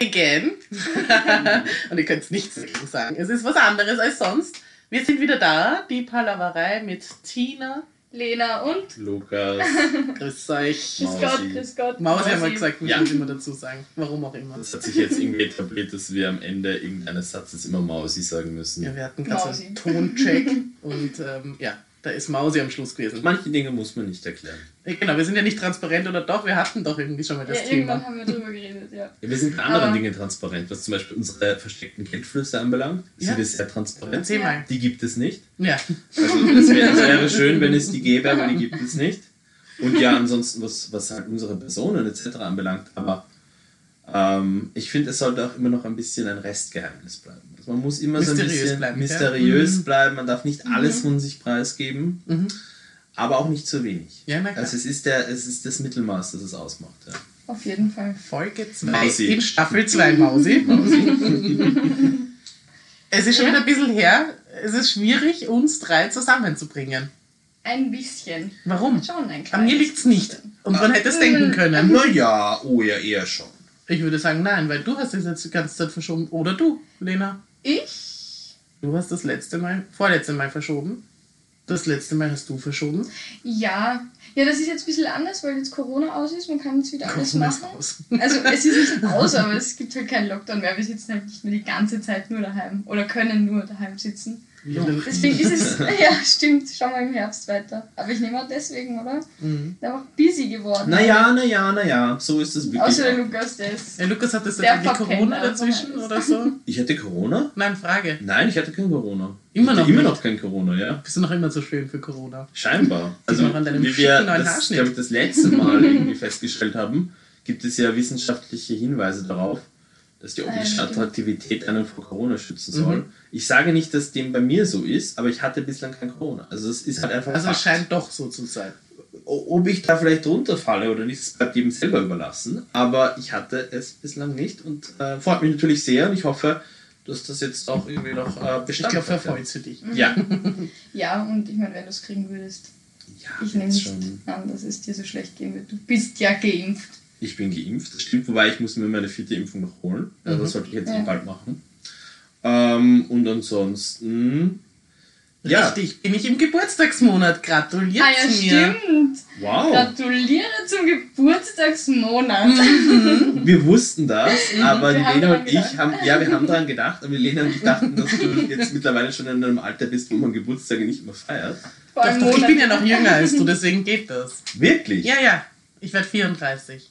again. Und ihr könnt nichts dagegen sagen. Es ist was anderes als sonst. Wir sind wieder da, die Palaverei mit Tina. Lena und Lukas. Grüß euch. Grüß Mausi. Gott, grüß Gott. Mausi haben wir gesagt, muss Ja. ich immer dazu sagen. Warum auch immer. Das hat sich jetzt irgendwie etabliert, dass wir am Ende irgendeines Satzes immer Mausi sagen müssen. Ja, wir hatten gerade so einen Toncheck und ähm, ja, da ist Mausi am Schluss gewesen. Manche Dinge muss man nicht erklären. Ja, Genau, wir sind ja nicht transparent oder doch, wir hatten doch irgendwie schon mal das Ja, irgendwann Thema. haben wir drüber geredet, ja. Ja, wir sind bei anderen Aber- Dingen transparent, was zum Beispiel unsere versteckten Geldflüsse anbelangt. Ja. Sind wir sehr transparent. Erzähl mal. Die gibt es nicht. Ja. Also es wäre, wäre schön, wenn es die gäbe, aber die gibt es nicht. Und ja, ansonsten, was, was halt unsere Personen etc. anbelangt, aber ähm, ich finde, es sollte auch immer noch ein bisschen ein Restgeheimnis bleiben. Also man muss immer so ein Mysteriös bisschen bleiben, mysteriös Mhm. bleiben, man darf nicht alles von sich preisgeben, Mhm. aber auch nicht zu wenig. Ja, na klar. Also es ist, der, es ist das Mittelmaß, das es ausmacht. Ja. Auf jeden Fall. Folge 2 Mausi. in Staffel 2, Mausi. es ist schon Ja. wieder ein bisschen her. Es ist schwierig, uns drei zusammenzubringen. Ein bisschen. Warum? Schon ein An mir liegt es nicht. Und man hätte es denken können. Naja, oh ja, eher schon. Ich würde sagen, nein, weil du hast es jetzt die ganze Zeit verschoben. Oder du, Lena. Ich? Du hast das letzte Mal, vorletzte Mal verschoben. Das letzte Mal hast du verschoben. Ja. Ja, das ist jetzt ein bisschen anders, weil jetzt Corona aus ist. Man kann jetzt wieder alles Corona machen. Also es ist nicht aus, aber es gibt halt keinen Lockdown mehr. Wir sitzen halt nicht mehr die ganze Zeit nur daheim. Oder können nur daheim sitzen. Ja. Deswegen ist es, ja, stimmt, schauen wir im Herbst weiter. Aber ich nehme auch deswegen, oder? Mhm. Der war busy geworden. Naja, naja, naja, so ist es wirklich. Außer der. Lukas, der ist. Ja, Lukas, hat das Der irgendwie Corona dazwischen oder so? Ich hatte Corona? Nein, Frage. Nein, ich hatte kein Corona. Immer noch immer noch kein Corona, ja. Bist du noch immer so schön für Corona? Scheinbar. Also, noch an deinem wie wir das, Haarschnitt. glaube ich, das letzte Mal irgendwie festgestellt haben, gibt es ja wissenschaftliche Hinweise darauf, dass die optische stimmt. Attraktivität einen vor Corona schützen soll. Mhm. Ich sage nicht, dass dem bei mir so ist, aber ich hatte bislang kein Corona. Also es ist halt einfach Also es scheint doch so zu sein. Ob ich da vielleicht runterfalle oder nicht, das bleibt jedem selber überlassen. Aber ich hatte es bislang nicht und äh, freut mich natürlich sehr und ich hoffe, dass das jetzt auch irgendwie noch äh, Ich Bestand glaube, hat, verfreut sie dich. Ja. Ja, und ich meine, wenn du es kriegen würdest, ja ich nehme nicht an, dass es dir so schlecht gehen wird. Du bist ja geimpft. Ich bin geimpft, das stimmt, wobei ich muss mir meine vierte Impfung noch holen. Also das sollte ich jetzt Ja. bald machen. Ähm, und ansonsten. Ja, Richtig, bin ich im Geburtstagsmonat. Gratuliert Ah ja, mir. stimmt. wow. Gratuliere zum Geburtstagsmonat. Mhm. Wir wussten das, aber Wir Lena und ich haben, ja, wir haben daran gedacht, aber die Lena und ich dachten, dass du jetzt mittlerweile schon in einem Alter bist, wo man Geburtstage nicht mehr feiert. Doch, doch, ich bin ja noch jünger als du, deswegen geht das. Wirklich? Ja, ja. Ich werde 34.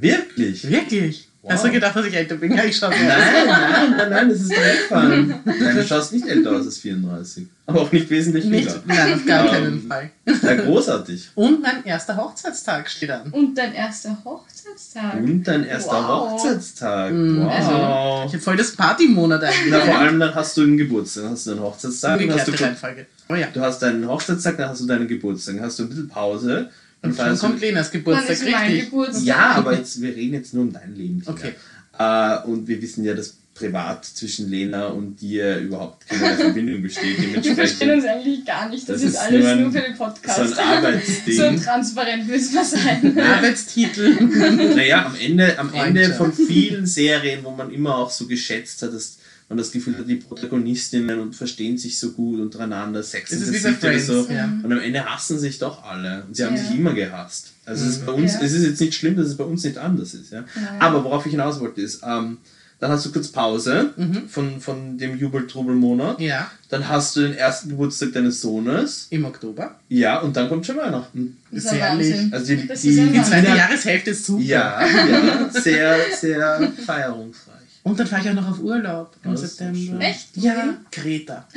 Wirklich? Wirklich? Wow. Hast du gedacht, dass ich älter bin? Ja, ich schaue. Nein, nein, nein, nein, das ist dir eingefallen. Nein, du schaust nicht älter aus als 34. Aber auch nicht wesentlich Nicht? jünger. Nein, auf gar Ähm, keinen Fall. Ja, großartig. Und mein erster Hochzeitstag steht an. Und dein erster Hochzeitstag. Und dein erster Wow. Hochzeitstag. Mhm. Wow. Ich habe voll das Partymonat Na, eigentlich. vor allem dann hast du einen Geburtstag, dann hast du einen Hochzeitstag, dann hast du, Umgekehrte Reihenfolge. Oh ja. du hast deinen Hochzeitstag, dann hast du deinen Geburtstag, dann hast du ein bisschen Pause. Und dann feierst du- kommt Lenas Dann Geburtstag, richtig? Geburtstag. Ja, aber jetzt, wir reden jetzt nur um dein Leben. Tina. Okay. Äh, und wir wissen ja, dass privat zwischen Lena und dir überhaupt keine Verbindung besteht. Wir verstehen uns eigentlich gar nicht. Das, Das ist, ist alles nur ein- nur für den Podcast. so ein Arbeitsding. So transparent müssen wir sein. Arbeitstitel. Naja, am Ende, am Ende von vielen Serien, wo man immer auch so geschätzt hat, dass man das Gefühl hat, die Protagonistinnen und verstehen sich so gut untereinander, Sex ist the wie bei City oder so. Ja. Und am Ende hassen sich doch alle. Und sie haben Ja. sich immer gehasst. Also es ist bei uns, Ja. es ist jetzt nicht schlimm, dass es bei uns nicht anders ist. Ja? Ja. Aber worauf ich hinaus wollte ist, ähm, dann hast du kurz Pause von, von dem Jubel-Trubel-Monat. Ja, Dann hast du den ersten Geburtstag deines Sohnes. im Oktober. Ja, und dann kommt schon Weihnachten. Das ist ehrlich. Also die, Das die, die Die zweite Jahreshälfte ist super. ja, ja, sehr, sehr feierungsreich. Und dann fahre ich auch noch auf Urlaub im Das September. schön. Echt? Ja, Kreta.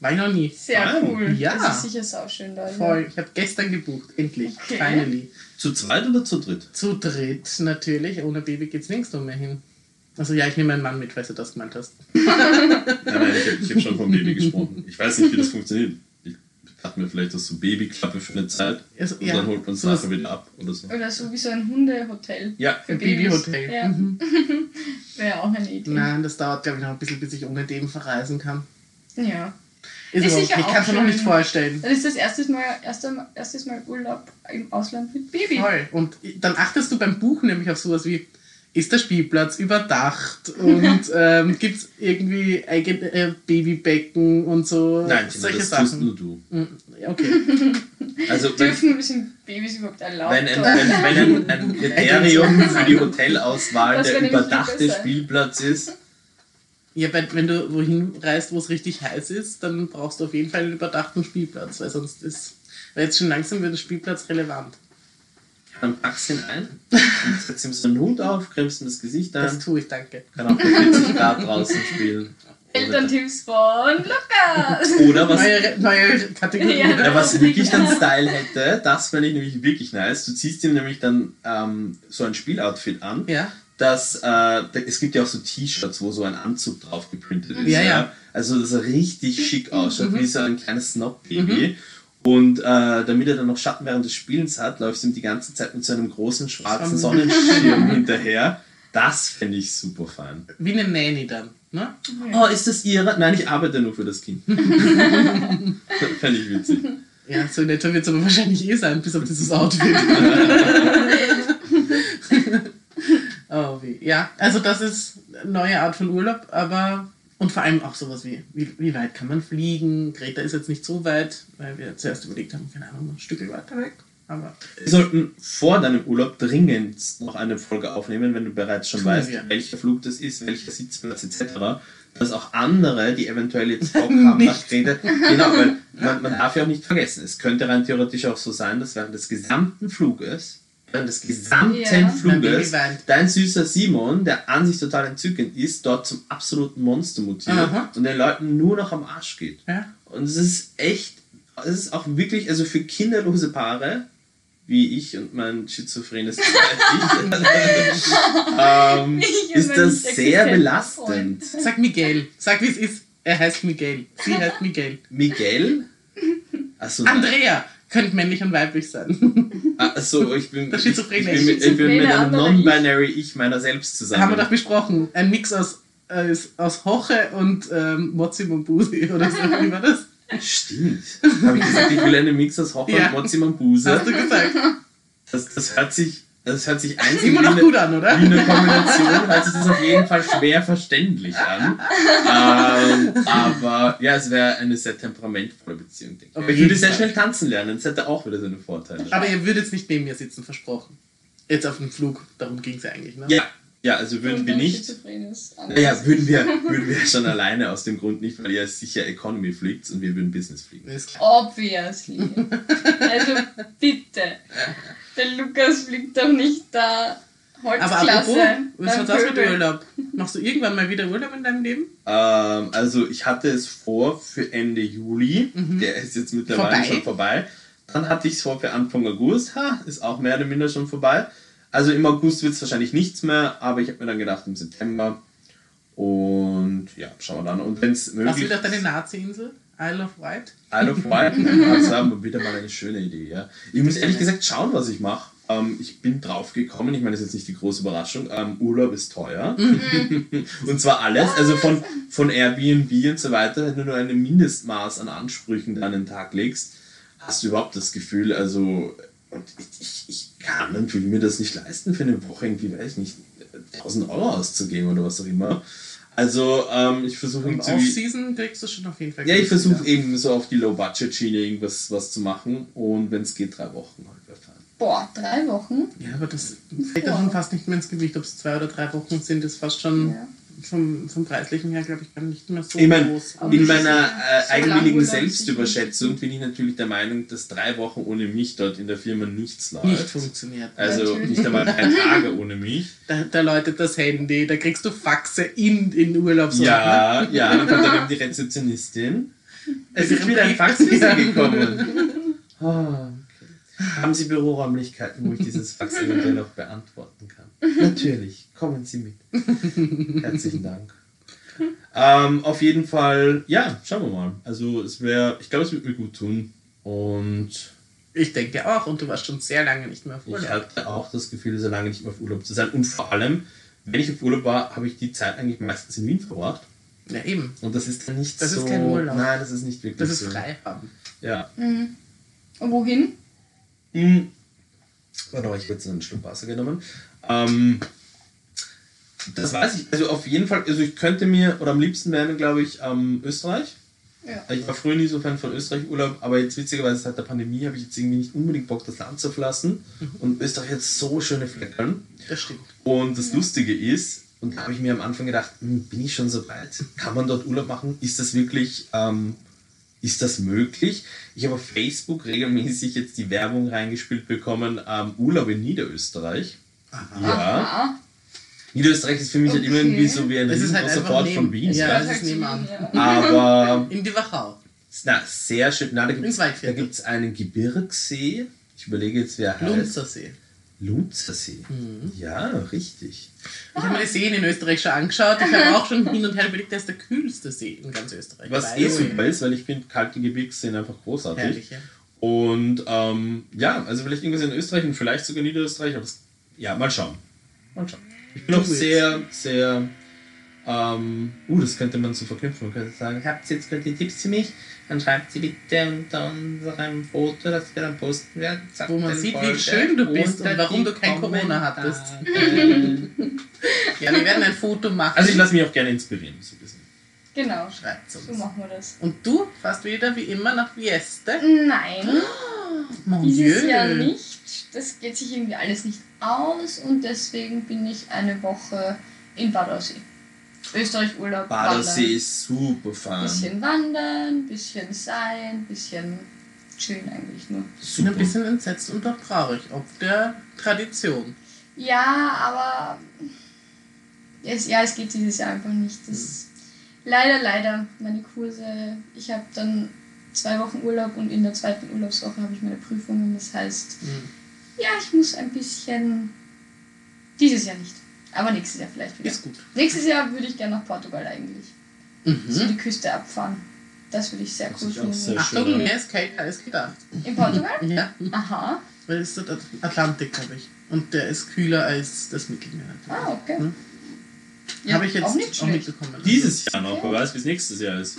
War ich noch nie. Sehr Ah, cool. ja. Das ist sicher sauschön da. Voll. Ich habe gestern gebucht, endlich. Okay. Finally. Zu zweit oder zu dritt? Zu dritt natürlich. Ohne Baby geht's nirgends mehr hin. Also ja, ich nehme meinen Mann mit, falls du das gemeint hast. Nein, nein, ich habe hab schon vom Baby gesprochen. Ich weiß nicht, wie das funktioniert. Dachte mir vielleicht, dass so Babyklappe für eine Zeit Also, und ja, dann holt man es nachher wieder ab oder so. Oder so wie so ein Hundehotel. Ja, Für Ein. Babyhotel. Ja. Mhm. Wäre auch eine Idee. Nein, das dauert, glaube ich, noch ein bisschen, bis ich ohne dem verreisen kann. Ja. Ist, Ist sicher okay, ich auch kann es mir noch schön. nicht vorstellen. Das ist das erste Mal, erste, erstes Mal Urlaub im Ausland mit Baby. Voll. Und dann achtest du beim Buchen nämlich auf sowas wie, Ist der Spielplatz überdacht und ähm, gibt es irgendwie eigene äh, Babybecken und so? Nein, solche das Sachen. tust nur du. Mm, Okay. Also wenn, Dürfen sind Babys überhaupt erlaubt? wenn, ein, wenn, wenn ein, ein Kriterium für die Hotelauswahl Das der überdachte. Spielplatz ist, Ja, wenn, wenn du wohin reist, wo es richtig heiß ist, dann brauchst du auf jeden Fall einen überdachten Spielplatz, weil sonst ist. Weil jetzt schon langsam wird der Spielplatz relevant. Dann packst du ihn ein, und setzt ihm so einen Hut auf, cremst ihm das Gesicht Das ein, tue ich, danke. kann auch bei 40 Grad draußen spielen. Oder, Elterntipps von Lukas! oder was, Neue, neue Kategorie. Ja. ja, was wirklich dann Style hätte, das fände ich nämlich wirklich nice. Du ziehst ihm nämlich dann ähm, so ein Spieloutfit an, Ja. das, äh, da- es gibt ja auch so T-Shirts, wo so ein Anzug drauf geprintet ist. Ja, ja. Also das er richtig schick ausschaut, Mhm. wie so ein kleines Snob-Baby. Und äh, damit er dann noch Schatten während des Spielens hat, läuft ihm die ganze Zeit mit so einem großen schwarzen Sonne- Sonnenschirm hinterher. Das fände ich super fein. Wie eine Nanny dann. Ne? Oh, ist das Ihre? Nein, ich arbeite nur für das Kind. Fände ich witzig. Ja, so in etwa wird es aber wahrscheinlich eh sein, bis auf dieses Outfit. oh, wie. Ja, also das ist eine neue Art von Urlaub, aber. Und vor allem auch sowas wie, wie, wie weit kann man fliegen? Greta ist jetzt nicht so weit, weil wir zuerst überlegt haben, keine Ahnung, ein Stück weiter weg. Aber Wir sollten vor deinem Urlaub dringend noch eine Folge aufnehmen, wenn du bereits schon weißt, wir. welcher Flug das ist, welcher Sitzplatz etc. Dass auch andere, die eventuell jetzt Bock haben nach. Kreta, genau, weil man, man darf ja auch nicht vergessen, es könnte rein theoretisch auch so sein, dass während des gesamten Fluges, während des gesamten Ja. Fluges, dein süßer Simon, der an sich total entzückend ist, dort zum absoluten Monster mutiert Aha. und den Leuten nur noch am Arsch geht. ja, Und es ist echt, es ist auch wirklich, also für kinderlose Paare, wie ich und mein schizophrenes ähm, Ich ist und mein das sehr belastend. sag Miguel. Sag, wie es ist. Er heißt Miguel. Sie heißt Miguel. Miguel? Achso, Andrea könnte männlich und weiblich sein. achso ich bin, Der ich, ich bin, mit, ich bin mit einem Non-Binary Ich meiner selbst zusammen. Haben wir doch besprochen. Ein Mix aus, äh, aus Hoche und ähm, Mozzi Mombusi oder so. Wie war das? Stimmt. Habe ich gesagt, ich will einen Mix aus Hocker Ja. und Mozzi Mambuse. Hast du gesagt? Das, das hört sich, das hört sich einzig Immer noch wie gut eine, an, oder? wie eine Kombination, hört sich das auf jeden Fall schwer verständlich an. ähm, aber ja, es wäre eine sehr temperamentvolle Beziehung, denke ich. Aber ich würde sehr schnell tanzen lernen, das hätte auch wieder seine Vorteile. Aber ihr würdet jetzt nicht neben mir sitzen, versprochen. Jetzt auf dem Flug, darum ging es ja eigentlich, ne? Ja, ja, also würden wir nicht. Naja, würden wir, würden wir schon alleine aus dem Grund nicht, weil ihr sicher Economy fliegt und wir würden Business fliegen. Ist klar. Obviously. Also bitte. Der Lukas fliegt doch nicht da Aber Holzklasse. apropos, was hat das mit. Urlaub? Machst du irgendwann mal wieder Urlaub in deinem Leben? Ähm, also ich hatte es vor für Ende Juli, Mhm. der ist jetzt mittlerweile Vorbei. schon vorbei. Dann hatte ich es vor für Anfang August, ha, ist auch mehr oder minder schon vorbei. Also im August wird es wahrscheinlich nichts mehr, aber ich habe mir dann gedacht im September. Und ja, schauen wir dann. Und wenn es Machst du möglich wieder auf deine Nazi-Insel? Isle of Wight? Isle of Wight, also haben wir wieder mal eine schöne Idee. Ja. Ich muss ehrlich gesagt schauen, was ich mache. Ähm, ich bin drauf gekommen, ich meine, das ist jetzt nicht die große Überraschung. Ähm, Urlaub ist teuer. und zwar alles, also von, von Airbnb und so weiter, wenn du nur ein Mindestmaß an Ansprüchen an den Tag legst, hast du überhaupt das Gefühl, also und ich, ich, ich kann will mir das nicht leisten, für eine Woche irgendwie, weiß ich nicht, 1000 Euro auszugeben oder was auch immer. Also ähm, ich versuche irgendwie... Off-Season kriegst du schon auf jeden Fall. Ja, ich versuche eben so auf die Low-Budget-Schiene irgendwas was zu machen und wenn es geht, drei Wochen halt wegfahren. Boah, drei Wochen? Ja, aber das fällt ja schon fast nicht mehr ins Gewicht. Ob es zwei oder drei Wochen sind, ist fast schon Ja. Vom, vom Preislichen her, glaube ich, gar nicht mehr so Ich meine, groß. Aber in meiner äh, eigenwilligen Urlaub Selbstüberschätzung bin ich natürlich der Meinung, dass drei Wochen ohne mich dort in der Firma nichts läuft. nicht funktioniert. Also Natürlich. nicht einmal drei Tage ohne mich. Da, da läutet das Handy, da kriegst du Faxe in, in Urlaubsort. ne? Ja, ja, dann kommt dann eben die Rezeptionistin. Es ist wieder ein. Fax Ja. Gekommen. Haben Sie Büroräumlichkeiten, wo ich dieses Fax eventuell auch beantworten kann? Natürlich, kommen Sie mit. Herzlichen Dank. Ähm, auf jeden Fall, ja, schauen wir mal. Also es wäre, ich glaube, es würde mir gut tun. Und Ich denke auch, und du warst schon sehr lange nicht mehr auf ich Urlaub. hatte auch das Gefühl, so lange nicht mehr auf Urlaub zu sein. Und vor allem, wenn ich auf Urlaub war, habe ich die Zeit eigentlich meistens in Wien verbracht. Ja, eben. Und das ist dann nicht Das so. ist kein Urlaub. Nein, das ist nicht wirklich Das ist so. frei haben. Ja. Mhm. Und wohin? Hm. Warte mal, ich habe jetzt einen Schluck Wasser genommen. Ähm, Das weiß ich. Also auf jeden Fall, also ich könnte mir, oder am liebsten wäre mir, glaube ich, ähm, Österreich. Ja. Ich war früher nie so Fan von Österreich-Urlaub, aber jetzt witzigerweise seit der Pandemie habe ich jetzt irgendwie nicht unbedingt Bock, das Land zu verlassen. Und Österreich hat so schöne Flecken. Das stimmt. Und das Lustige ist, und da habe ich mir am Anfang gedacht, hm, bin ich schon so weit? Kann man dort Urlaub machen? Ist das wirklich, ähm, ist das möglich? Ich habe auf Facebook regelmäßig jetzt die Werbung reingespielt bekommen, ähm, Urlaub in Niederösterreich. Ja. Aha. Niederösterreich ist für mich halt immer Okay. irgendwie so wie ein Es ist halt Port neben- von Wien. Ja, Ja. das ist nebenan. Aber In die Wachau. na, sehr schön. Na, da gibt es einen Gebirgssee. Ich überlege jetzt, wer heißt. Lunzersee. Lunzersee. Mhm. Ja, richtig. Ich habe mir die Seen in Österreich schon angeschaut. Ich habe auch schon hin und her überlegt, der ist der kühlste See in ganz Österreich. Was eh super ist, weil ich finde kalte Gebirgsseen einfach großartig. Herrlich, ja. Und ähm, ja, also vielleicht irgendwas in Österreich und vielleicht sogar Niederösterreich. Aber das, ja, mal schauen. Mal schauen. Ich bin auch sehr, sehr. Ähm, uh, das könnte man so verknüpfen. Man könnte sagen, habt ihr jetzt gute Tipps für mich? Dann schreibt sie bitte unter unserem Foto, das wir dann posten werden. Sagt Wo man sieht, wie Folge schön du bist und warum du kein Corona hattest. Ja, wir werden ein Foto machen. also ich lasse mich auch gerne inspirieren, so ein bisschen. Genau. Schreibt's So uns. machen wir das. Und du fast wieder wie immer nach Vieste? Nein, Mon dieses Dieu. Jahr nicht. Das geht sich irgendwie alles nicht aus und deswegen bin ich eine Woche in Bad Aussee. Österreich Urlaub. Badesee wandern. ist super fahren. Bisschen wandern, bisschen sein, bisschen chillen eigentlich nur. Ich bin ein bisschen entsetzt und auch traurig, ob der Tradition. Ja, aber es, ja, es geht dieses Jahr einfach nicht. Das, leider, leider, meine Kurse, ich habe dann zwei Wochen Urlaub und in der zweiten Urlaubswoche habe ich meine Prüfungen. Das heißt, Mhm. ja, ich muss ein bisschen, dieses Jahr nicht, aber nächstes Jahr vielleicht wieder. Ist gut. Nächstes Jahr würde ich gerne nach Portugal eigentlich. So Mhm. die Küste abfahren. Das würde ich sehr Das cool auch finden. sehr Achtung, mehr ist kälter als gedacht. In Portugal? Ja, Aha. weil es ist der Atlantik, glaube ich. Und der ist kühler als das Mittelmeer. Ah, okay. Hm? Ja, Habe ich jetzt auch auch, nicht schlecht. mitbekommen. Dieses Jahr noch, wer weiß, wie es nächstes Jahr ist.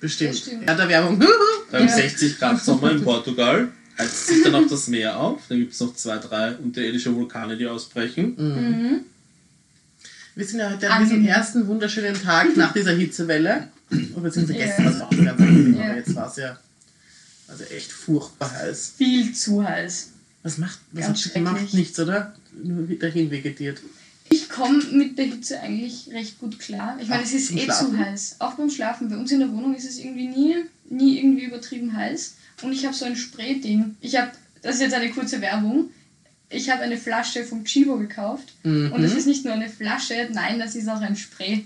Bestimmt. Bestimmt. Ja, der Werbung. Beim Ja. 60 Grad Sommer in Portugal heizt sich dann auch das Meer auf. Dann gibt es noch zwei, drei unterirdische Vulkane, die ausbrechen. Mhm. Wir sind ja heute an diesem ersten wunderschönen Tag nach dieser Hitzewelle. Und beziehungsweise Ja. gestern, war auch ganz angenehm, Ja. aber jetzt war es ja also echt furchtbar heiß. Viel zu heiß. Was macht, was Ganz hat, macht schrecklich. nichts, oder? Nur dahin vegetiert. Ich komme mit der Hitze eigentlich recht gut klar. Ich meine, es ist eh Schlafen? zu heiß. Auch beim Schlafen. Bei uns in der Wohnung ist es irgendwie nie, nie irgendwie übertrieben heiß. Und ich habe so ein Spray-Ding. Ich habe, das ist jetzt eine kurze Werbung. Ich habe eine Flasche vom Chibo gekauft. Mhm. Und das ist nicht nur eine Flasche, nein, das ist auch ein Spray.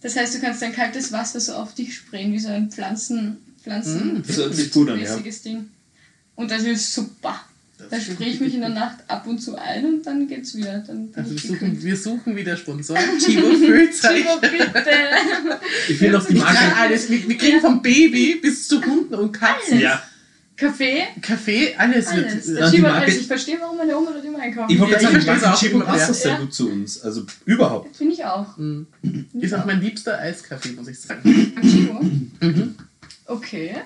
Das heißt, du kannst dein kaltes Wasser so auf dich sprayen, wie so ein Pflanzen, Pflanzen Mhm. Das hört sich gut an, ja. Ding. Und das ist super. Das Da sprühe ich mich in der Nacht ab und zu ein und dann geht's wieder. Dann Also wir suchen, wir suchen wieder Sponsoren. Chibo Füllzeichen. Chibo, bitte! Ich finde auch die Ich kann Marke. alles. Wir, wir kriegen vom Baby bis zu Hunden und Katzen. Ja, Kaffee, Kaffee, alles, alles. wird. Der Marke- alles. Ich verstehe, warum meine Oma dort immer einkaufen ich wollte gerade ich sagen, die immer passt doch sehr Ja. gut zu uns. Also überhaupt. Finde ich auch. Mhm. Ist auch auch. mein liebster Eiskaffee, muss ich sagen. Chibo? Mhm. Okay.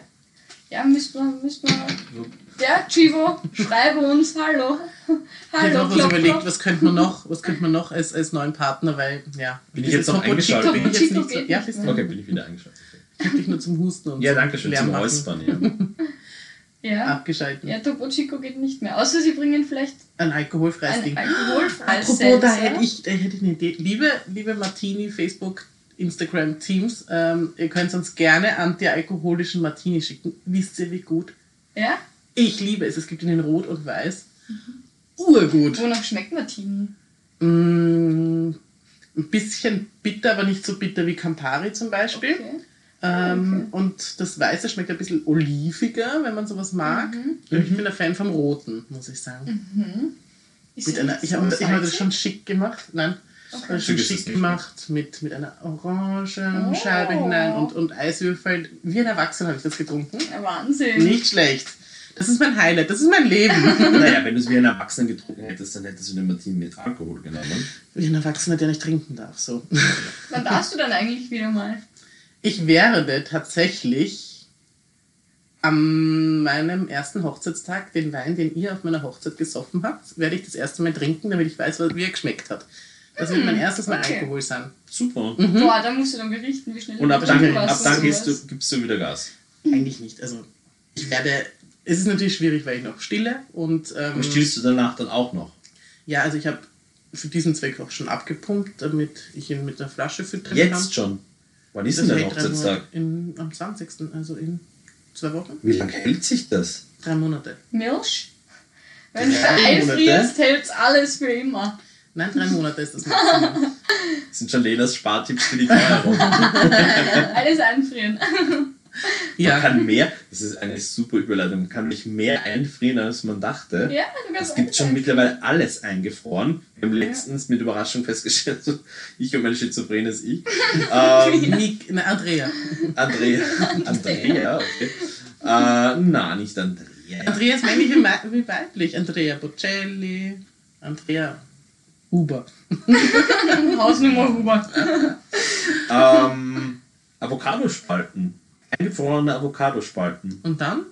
Ja, müssen wir, müssen wir. Ja, Chibo, schreibe uns, hallo. Ich habe Hallo, noch was überlegt, was könnte man noch, was könnte man noch als, als neuen Partner, weil, ja. Bin ich jetzt noch eingeschaltet? Chico bin ich jetzt nicht so, ja, bist du. Okay, bin ich wieder eingeschaltet. Ich dich nur zum Husten und Ja, zum danke schön zum Räuspern. Ja. Ja. abgeschalten. Ja, Topo Chico geht nicht mehr. Außer sie bringen vielleicht Ein alkoholfreies ein Ding. alkoholfreies Apropos, da Seltzer. hätte ich, da hätte ich eine Idee. Liebe, liebe Martini, Facebook, Instagram Teams, ähm, ihr könnt uns gerne antialkoholischen Martini schicken. Wisst ihr, wie gut? Ja? Ich liebe es. Es gibt ihn in Rot und Weiß. Urgut. Wonach schmeckt Martini? Mm, ein bisschen bitter, aber nicht so bitter wie Campari zum Beispiel. Okay. Ähm, Und das Weiße schmeckt ein bisschen oliviger, wenn man sowas mag. Ich bin ein Fan vom Roten, muss ich sagen. Ist Mit einer, ich so habe hab das schon schick gemacht. Nein, Okay. okay. schon Schick schick gemacht mit, mit einer Orangenscheibe Oh. hinein und, und Eiswürfel. Wie ein Erwachsener habe ich das getrunken. Ja, Wahnsinn. Nicht schlecht. Das ist mein Highlight, das ist mein Leben. Naja, wenn du es wie ein Erwachsener getrunken hättest, dann hättest du den Martin mit Alkohol genommen. Wie ein Erwachsener, der nicht trinken darf. So. Wann darfst du dann eigentlich wieder mal? Ich werde tatsächlich an meinem ersten Hochzeitstag den Wein, den ihr auf meiner Hochzeit gesoffen habt, werde ich das erste Mal trinken, damit ich weiß, wie er geschmeckt hat. Das wird mein erstes Mal okay. Alkohol sein. Super. Boah, da musst du dann berichten, wie schnell Und ab du dann, ab dann gehst du, gibst du wieder Gas. Eigentlich nicht. Also ich werde. Es ist natürlich schwierig, weil ich noch stille und ähm, Und stillst du danach dann auch noch? ja, also ich habe für diesen Zweck auch schon abgepumpt, damit ich ihn mit der Flasche füttern kann. Jetzt schon. Wann ist denn der hält Hochzeitstag? In, am 20. Also in zwei Wochen? Wie lange hält sich das? Drei Monate. Milch? Wenn du einfrierst, hält's alles für immer. Nein, drei Monate ist das Maximum. Das sind schon Lenas Spartipps für die Feuerung. alles einfrieren. Man ja, kann mehr, das ist eine super Überleitung, man kann mich mehr einfrieren, als man dachte. Ja, du kannst Es gibt schon mittlerweile alles eingefroren. Wir haben letztens mit Überraschung festgestellt, so ich und mein schizophrenes Ich. Ähm, Nick, ne, Andrea. Andrea. Andrea, okay. Äh, na, nicht Andrea. Andrea ist männlich wie, weiblich. Andrea Bocelli, Andrea Huber. Hausnummer Huber. Ähm, Avocadospalten. Eingefrorene Avocadospalten. Und dann?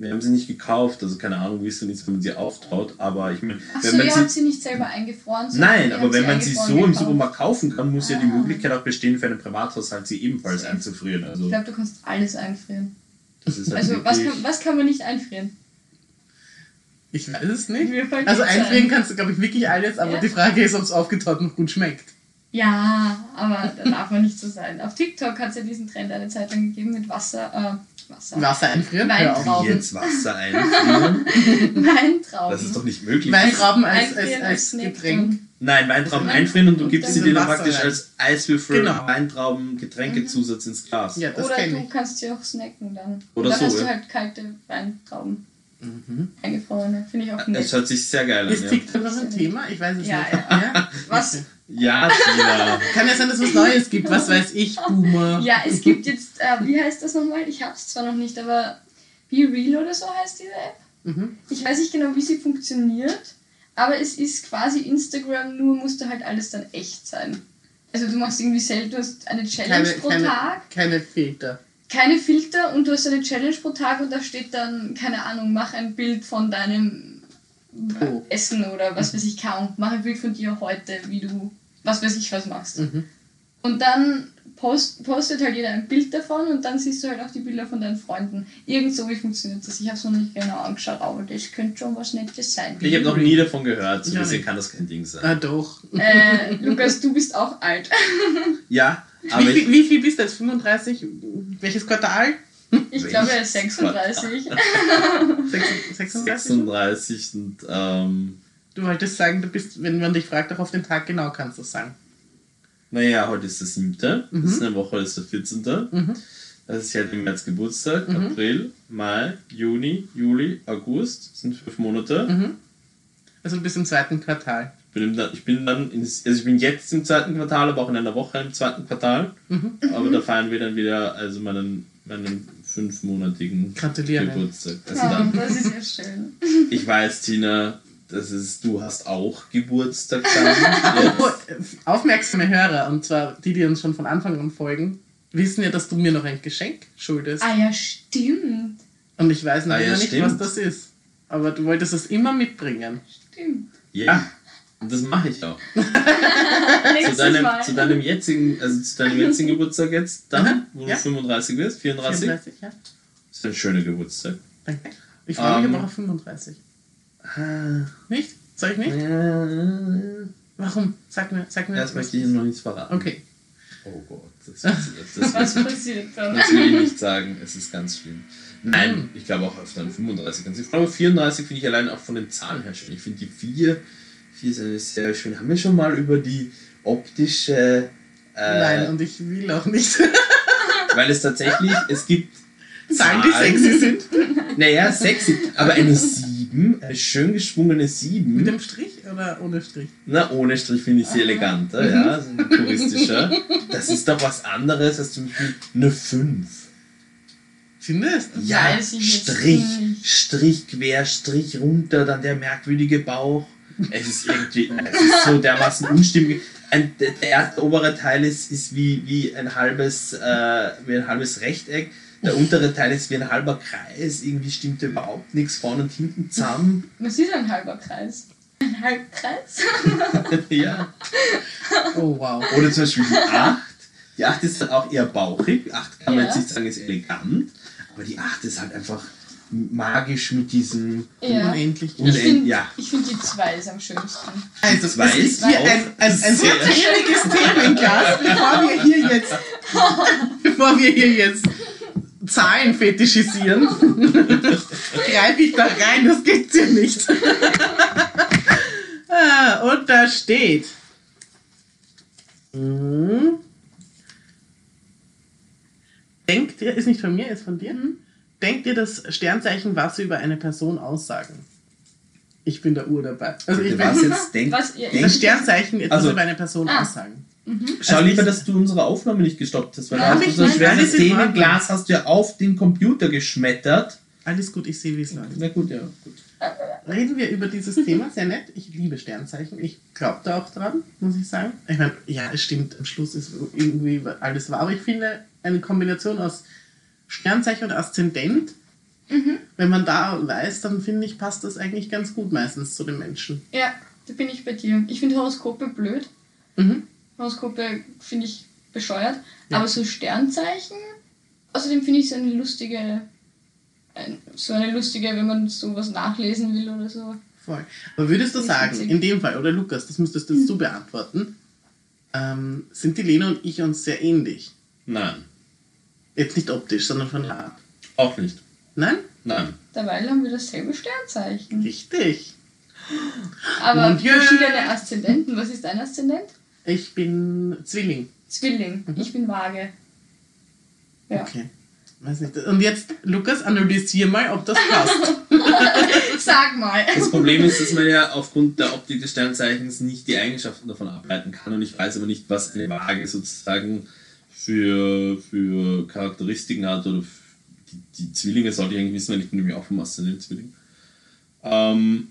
Wir haben sie nicht gekauft, also keine Ahnung, wie es denn ist, wenn man sie auftaut, aber ich meine, wenn Achso, man ihr sie habt sie nicht selber eingefroren? sondern Nein, aber wenn man sie so im gekauft. Supermarkt kaufen kann, muss ja die Ah. Möglichkeit auch bestehen, für einen Privathaushalt sie ebenfalls Safe. einzufrieren. Also, Ich glaube, du kannst alles einfrieren. das ist halt Also, was kann, was kann man nicht einfrieren? Ich weiß es nicht. Also einfrieren ein. kannst du, glaube ich, wirklich alles, aber Ja. die Frage ist, ob es aufgetaut noch gut schmeckt. Ja, aber da darf man nicht so sein. Auf TikTok hat es ja diesen Trend eine Zeit lang gegeben mit Wasser, äh, Wasser. Wasser einfrieren? Weintrauben. Wie jetzt Wasser einfrieren? Weintrauben. Das ist doch nicht möglich. Weintrauben als, als, Einfrieren als Snack Getränk. Nein, Weintrauben einfrieren und du und gibst dann sie dir dann praktisch rein. als Eiswürfel Genau. Weintrauben Getränkezusatz ins Glas. Ja, das Oder du ich. kannst sie auch snacken dann. Oder dann so, hast ja. du halt kalte Weintrauben. Mhm. Eingefrorene. Finde ich auch Es nett. hört sich sehr geil an. Ist Ja, TikTok noch ein Thema? Ich weiß es Ja, nicht. ja. Was? ja Tina. Kann ja sein, dass es was Neues gibt. Was weiß ich, Boomer. Ja, es gibt jetzt, äh, wie heißt das nochmal? Ich habe es zwar noch nicht, aber Be Real oder so heißt diese App. Mhm. Ich weiß nicht genau, wie sie funktioniert, aber es ist quasi Instagram, nur musste halt alles dann echt sein. Also du machst irgendwie selbst, du hast eine Challenge Keine, pro keine, Tag, keine Filter. keine Filter und du hast eine Challenge pro Tag und da steht dann, keine Ahnung, mach ein Bild von deinem Oh. Essen oder was weiß ich, kaum. Mach ein Bild von dir heute, wie du, was weiß ich, was machst. Mhm. Und dann post, postet halt jeder ein Bild davon und dann siehst du halt auch die Bilder von deinen Freunden. Irgend so wie funktioniert das. Ich habe es noch nicht genau angeschaut, aber das könnte schon was Nettes sein. Ich habe noch nie davon gehört, so Ja, deswegen nicht. kann das kein Ding sein. Ah, doch. Äh, Lukas, du bist auch alt. Ja, aber Wie, ich, viel- wie viel bist du jetzt? 35? Welches Quartal? Ich glaube, er ist 36. 36? 36 und ähm, Du wolltest sagen, du bist, wenn man dich fragt, auch auf den Tag genau kannst du es sagen. naja, heute ist der 7. Das Mhm. ist eine Woche, das ist der 14. Mhm. Das ist halt im März Geburtstag, Mhm. April, Mai, Juni, Juli, August. Das sind fünf Monate. Mhm. Also du bist im zweiten Quartal. Ich bin, im, ich bin dann, in, also ich bin jetzt im zweiten Quartal, aber auch in einer Woche im zweiten Quartal. Mhm. Aber da feiern wir dann wieder also meinen, meinen fünfmonatigen Gratuliere. Geburtstag. Also Ja, dann, das ist ja schön. ich weiß, Tina, das ist, du hast auch Geburtstag dann. Äh, aufmerksame Hörer, und zwar die, die uns schon von Anfang an folgen, wissen ja, dass du mir noch ein Geschenk schuldest. Ah ja, stimmt. Und ich weiß noch Ah, ja, immer nicht, stimmt. was das ist. Aber du wolltest es immer mitbringen. Stimmt. Ja, und das mache ich auch. Zu deinem, Mal. zu deinem jetzigen, also zu deinem jetzigen Geburtstag jetzt, dann, wo ja. du 35 wirst, 34, 34, ja. ist ein schöner Geburtstag. Danke. Ich freue mich Ähm. aber auf 35. Ah, Nicht? Soll ich nicht? äh, Warum? Sag mir, sag mir. Erst was möchte ich Ihnen noch nichts verraten. Okay. Oh Gott, das, das, das, Was das, passiert dann? das will ich nicht sagen. Es ist ganz schlimm. Nein, Hm. ich glaube auch öfter an 35 ganz Ich glaube 34 finde ich allein auch von den Zahlen her schön. Ich finde die 4, 4 ist eine sehr schön. Haben wir schon mal über die optische äh, Nein, und ich will auch nicht. weil es tatsächlich, es gibt Zahlen, die sexy sind. Naja, sexy, aber eine 7, eine schön geschwungene 7. Mit dem Strich oder ohne Strich? Na, ohne Strich finde ich sie eleganter, ja, so ein puristischer. Das ist doch was anderes als zum Beispiel eine 5. Findest du? Ja, Weiß ich jetzt Strich, nicht. Strich quer, Strich runter, dann der merkwürdige Bauch. Es ist irgendwie, es ist so dermaßen unstimmig. Ein, der, der obere Teil ist, ist wie, wie, ein halbes, äh, wie ein halbes Rechteck. Der untere Teil ist wie ein halber Kreis. Irgendwie stimmt überhaupt nichts vorne und hinten zusammen. Was ist ein halber Kreis? ein Halbkreis. ja. Oh, wow. Oder zum Beispiel die 8. Die 8 ist dann auch eher bauchig. 8 kann man Ja. jetzt nicht sagen, ist elegant. Aber die 8 ist halt einfach magisch mit diesem. Ja. Unendlich. Ich finde Ja. find die 2 ist am schönsten. Also, es Zwei ist ist hier ein, ein, ein sehr- sehr schwieriges Themenglas, bevor wir hier jetzt, bevor wir hier jetzt Zahlen fetischisieren, greife ich da rein, das gibt's ja nicht. ah, und da steht. Hm. Denkt ihr, ist nicht von mir, ist von dir? Denkt ihr, dass Sternzeichen was über eine Person aussagen? Ich bin der Uhr dabei. Also ich was bin, jetzt denkt. Was ihr- denk, das Sternzeichen etwas Also- über eine Person Ah. aussagen. Schau also lieber, dass du unsere Aufnahme nicht gestoppt hast, weil Ja, da hast du so ein schweres. Themenglas hast du ja auf den Computer geschmettert. Alles gut, ich sehe, wie es läuft. Na gut, ja, gut. Reden wir über dieses Thema, sehr nett. Ich liebe Sternzeichen. Ich glaube da auch dran, muss ich sagen. Ich meine, ja, es stimmt, am Schluss ist irgendwie alles wahr. Aber ich finde eine Kombination aus Sternzeichen und Aszendent, wenn man da weiß, dann finde ich, passt das eigentlich ganz gut meistens zu den Menschen. Ja, da bin ich bei dir. Ich finde Horoskope blöd. Mhm. Horoskope finde ich bescheuert. Ja. Aber so Sternzeichen, außerdem finde ich so eine lustige, so eine lustige, wenn man sowas nachlesen will oder so. Voll. Aber würdest du sagen, witzig. in dem Fall, oder Lukas, das müsstest jetzt du beantworten, ähm, sind die Lena und ich uns sehr ähnlich? Nein, Jetzt nicht optisch, sondern von der Art. auch nicht. Nein? Nein. Dabei haben wir dasselbe Sternzeichen. Richtig. Aber verschiedene Aszendenten. Was ist dein Aszendent? Ich bin Zwilling. Zwilling. Mhm. Ich bin Waage. Ja. Okay. Weiß nicht. Und jetzt, Lukas, analysier mal, ob das passt. Sag mal. Das Problem ist, dass man ja aufgrund der Optik des Sternzeichens nicht die Eigenschaften davon ableiten kann und ich weiß aber nicht, was eine Waage sozusagen für, für Charakteristiken hat oder die, die Zwillinge sollte ich eigentlich wissen, weil ich bin nämlich auch vom Aszendent Zwilling. Ähm,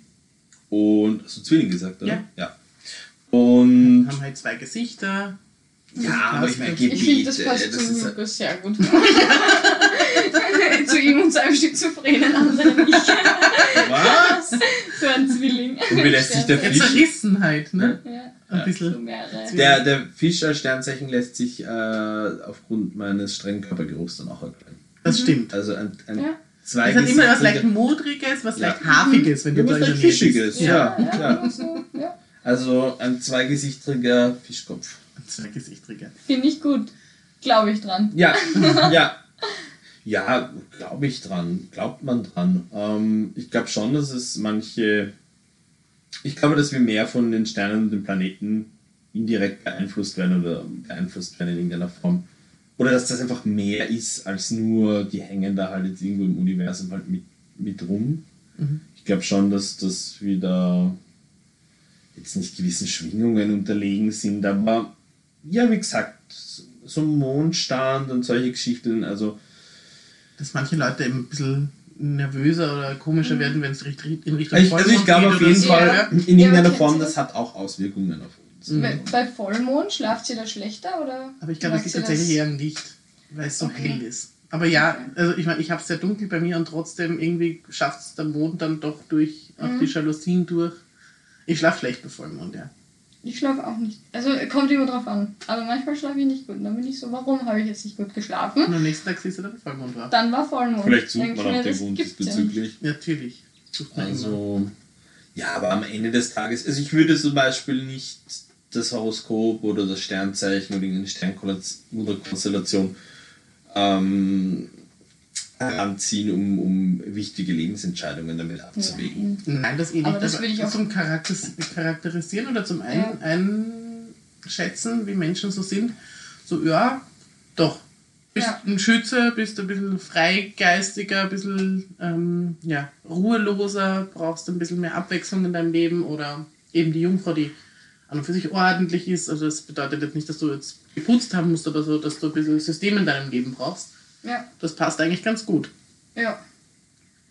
und hast du Zwilling gesagt, oder? Ja. ja. Und haben halt zwei Gesichter. ja, aber ich meine, Ich finde, das passt das zu ist halt- Lukas sehr gut. zu ihm und seinem Stück zufrieden, anderen nicht. was? So ein Zwilling. Und wie lässt sich der Ja, Fisch- Zerrissenheit, ne? Ja, Ein so bisschen. Der, der Fisch als Sternzeichen lässt sich äh, aufgrund meines strengen Körpergeruchs dann auch erklären. Das stimmt. Also ein, ein Ja. zwei Es hat immer was leicht Modriges, was Ja. leicht Hafiges, wenn du Ja, da in der Nähe Fischiges. bist. Ja, ja, klar. ja. Also ein zweigesichtiger Fischkopf. Zwei Gesichtrige. Finde ich gut. Glaube ich dran. Ja, ja. Ja, glaube ich dran. Glaubt man dran. Ähm, ich glaube schon, dass es manche. Ich glaube, dass wir mehr von den Sternen und den Planeten indirekt beeinflusst werden oder beeinflusst werden in irgendeiner Form. Oder dass das einfach mehr ist als nur, die hängen da halt jetzt irgendwo im Universum halt mit, mit rum. Mhm. Ich glaube schon, dass das wieder jetzt nicht gewissen Schwingungen unterlegen sind, aber ja, wie gesagt, so Mondstand und solche Geschichten, also Dass manche Leute eben ein bisschen nervöser oder komischer werden, wenn es in Richtung ich, also ich Vollmond glaube geht auf jeden so. Fall Ja. in Ja, irgendeiner aber Form, das hat auch Auswirkungen auf uns. Mhm. Bei, bei Vollmond schlaft ihr da schlechter oder? Aber ich glaube, es sie tatsächlich das? eher am Licht, weil es so Okay. hell ist. Aber ja, also ich meine, ich habe es sehr dunkel bei mir und trotzdem irgendwie schafft es der Mond dann doch durch auch Mhm. die Jalousien durch. Ich schlafe schlecht bei Vollmond, ja. Ich schlafe auch nicht. Also kommt immer drauf an. Aber manchmal schlafe ich nicht gut. Und dann bin ich so, warum habe ich jetzt nicht gut geschlafen? Und am nächsten Tag siehst du, dass der Vollmond war. Dann war Vollmond. Vielleicht sucht Denk man auch den Grund gibt's ja diesbezüglich. Natürlich. Sucht man immer. Also, ja, aber am Ende des Tages, also ich würde zum Beispiel nicht das Horoskop oder das Sternzeichen oder irgendeine Sternkonstellation ähm, heranziehen, um, um wichtige Lebensentscheidungen damit abzuwägen. Nein, das eh nicht. Aber das würde ich auch- zum Charakteris Charakterisieren oder zum ein Einschätzen, wie Menschen so sind. So, ja, doch. Bist Ja. ein Schütze, bist ein bisschen freigeistiger, ein bisschen ähm, ja, ruheloser, brauchst ein bisschen mehr Abwechslung in deinem Leben oder eben die Jungfrau, die an und für sich ordentlich ist. Also das bedeutet jetzt nicht, dass du jetzt geputzt haben musst oder so, dass du ein bisschen System in deinem Leben brauchst. Ja, Das passt eigentlich ganz gut. ja.